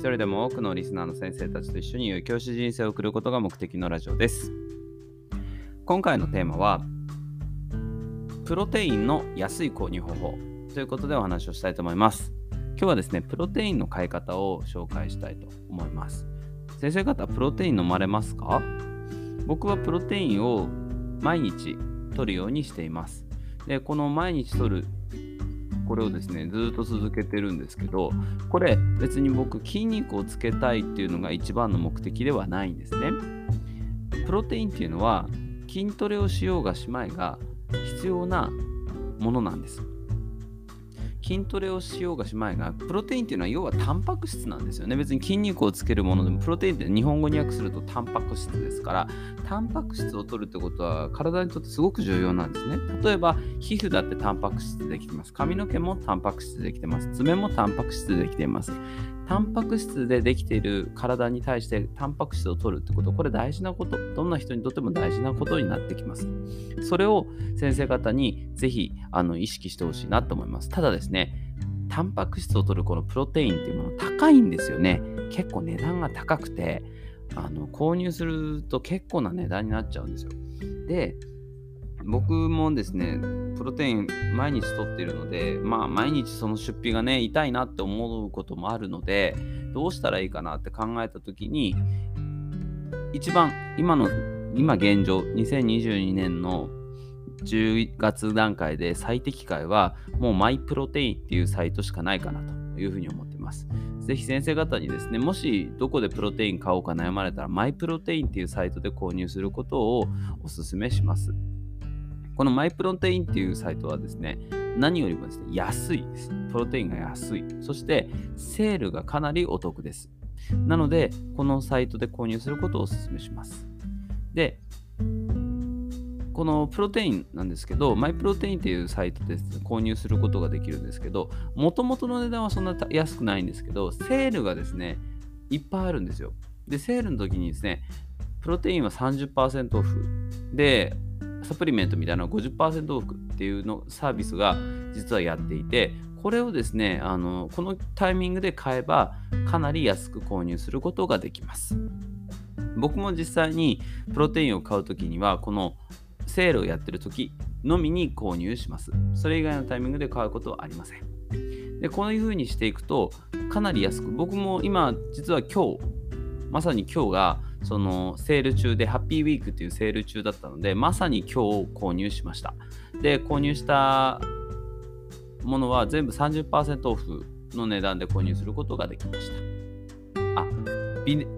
一人でも多くのリスナーの先生たちと一緒に良い教師人生を送ることが目的のラジオです。今回のテーマは、プロテインの安い購入方法ということでお話をしたいと思います。今日はですね、プロテインの買い方を紹介したいと思います。先生方、プロテイン飲まれますか？僕はプロテインを毎日取るようにしています。で、この毎日取るこれをですね、ずっと続けてるんですけど、これ別に僕筋肉をつけたいっていうのが一番の目的ではないんですね。プロテインっていうのは筋トレをしようがしまいが必要なものなんです。筋トレをしようがしまいが、プロテインっていうのは要はタンパク質なんですよね。別に筋肉をつけるものでも、プロテインって日本語に訳するとタンパク質ですから、タンパク質を取るってことは体にとってすごく重要なんですね。例えば、皮膚だってタンパク質でできてます。髪の毛もタンパク質でできてます。爪もタンパク質でできています。タンパク質でできている体に対してタンパク質を取るってこと、これ大事なこと、どんな人にとっても大事なことになってきます。それを先生方にぜひあの意識してほしいなと思います。ただですね、タンパク質を取るこのプロテインっていうもの高いんですよね。結構値段が高くて、あの購入すると結構な値段になっちゃうんですよ。で、僕もですね、プロテイン毎日取っているので、まあ毎日その出費がね、痛いなって思うこともあるので、どうしたらいいかなって考えたときに、一番今の、今現状、2022年の10月段階で最適解は、もうマイプロテインっていうサイトしかないかなというふうに思っています。ぜひ先生方にですね、もしどこでプロテイン買おうか悩まれたら、マイプロテインっていうサイトで購入することをお勧めします。このマイプロテインっていうサイトはですね、何よりもですね、安いです。プロテインが安い。そして、セールがかなりお得です。なので、このサイトで購入することをお勧めします。で、このプロテインなんですけど、マイプロテインっていうサイトで購入することができるんですけど、もともとの値段はそんな安くないんですけど、セールがですね、いっぱいあるんですよ。で、セールの時にですね、プロテインは30%オフで、サプリメントみたいな50%オフっていうのサービスが実はやっていて、これをですね、あのこのタイミングで買えばかなり安く購入することができます。僕も実際にプロテインを買うときには、このセールをやってる時のみに購入します。それ以外のタイミングで買うことはありません。で、こういう風にしていくと、かなり安く、僕も今、実は今日、まさに今日がそのセール中でハッピーウィークっていうセール中だったのでまさに今日購入しました。で購入したものは全部30%オフの値段で購入することができました。あ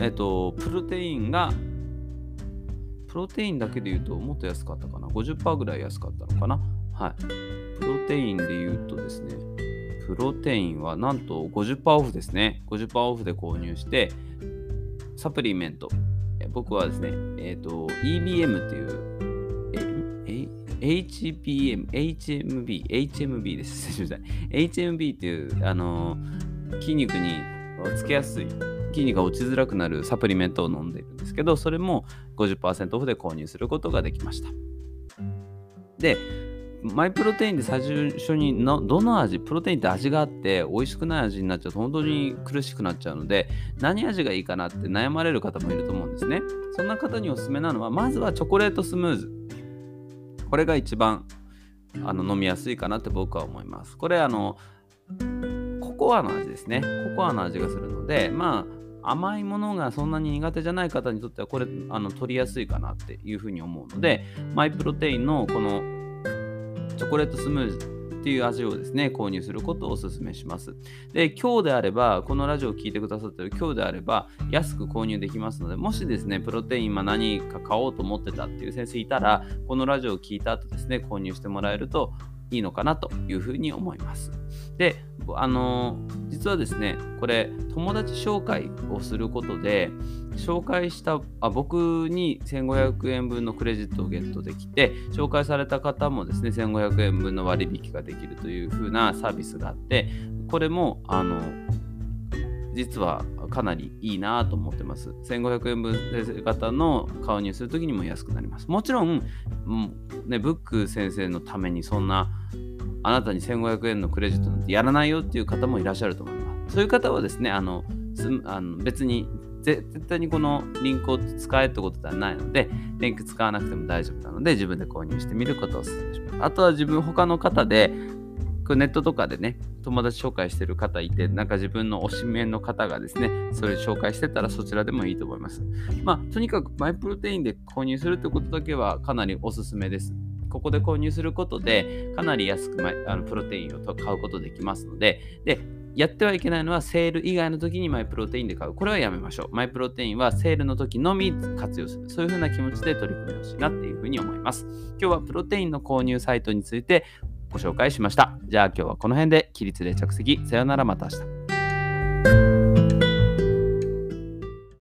えっとプロテインがプロテインだけで言うともっと安かったかな？50%ぐらい安かったのかな？はい。プロテインで言うとですねプロテインはなんと50%オフですね。50%オフで購入してサプリメント。僕はですね、えっ、ー、と、EBM っていう、え、HPM、HMB、HMB です。すみません。HMB っていう、あのー、筋肉につけやすい、筋肉が落ちづらくなるサプリメントを飲んでいるんですけど、それも50%オフで購入することができました。で、マイプロテインで最初にのどの味、プロテインって味があって美味しくない味になっちゃうと本当に苦しくなっちゃうので何味がいいかなって悩まれる方もいると思うんですね。そんな方におすすめなのはまずはチョコレートスムーズ。これが一番あの飲みやすいかなって僕は思います。これあのココアの味ですね。ココアの味がするのでまあ甘いものがそんなに苦手じゃない方にとってはこれあの取りやすいかなっていうふうに思うのでマイプロテインのこのチョコレートスムーズっていう味をですね、購入することをお勧めします。で、今日であれば、このラジオを聴いてくださってる今日であれば、安く購入できますので、もしですね、プロテイン今何か買おうと思ってたっていう先生いたら、このラジオを聴いた後ですね、購入してもらえるといいのかなというふうに思います。で、あのー、実はですねこれ友達紹介をすることで紹介したあ僕に1500円分のクレジットをゲットできて紹介された方もですね1500円分の割引ができるという風なサービスがあってこれもあの実はかなりいいなと思ってます。1500円分型の購入するときにも安くなります。もちろん、ね、ブック先生のためにそんなあなたに1500円のクレジットなんてやらないよっていう方もいらっしゃると思います。そういう方はですね、あのあの別に絶対にこのリンクを使えってことではないので、リンク使わなくても大丈夫なので、自分で購入してみることをお勧めします。あとは自分、他の方で、ネットとかでね、友達紹介してる方いて、なんか自分の推しメンの方がですね、それ紹介してたらそちらでもいいと思います。まあ、とにかくマイプロテインで購入するってことだけはかなりおすすめです。ここで購入することで、かなり安くまあのプロテインを買うことできますので、で、やってはいけないのはセール以外の時にマイプロテインで買う。これはやめましょう。マイプロテインはセールの時のみ活用する。そういう風な気持ちで取り組んでほしいなっていう風に思います。今日はプロテインの購入サイトについてご紹介しました。じゃあ今日はこの辺で起立で着席。さよならまた明日。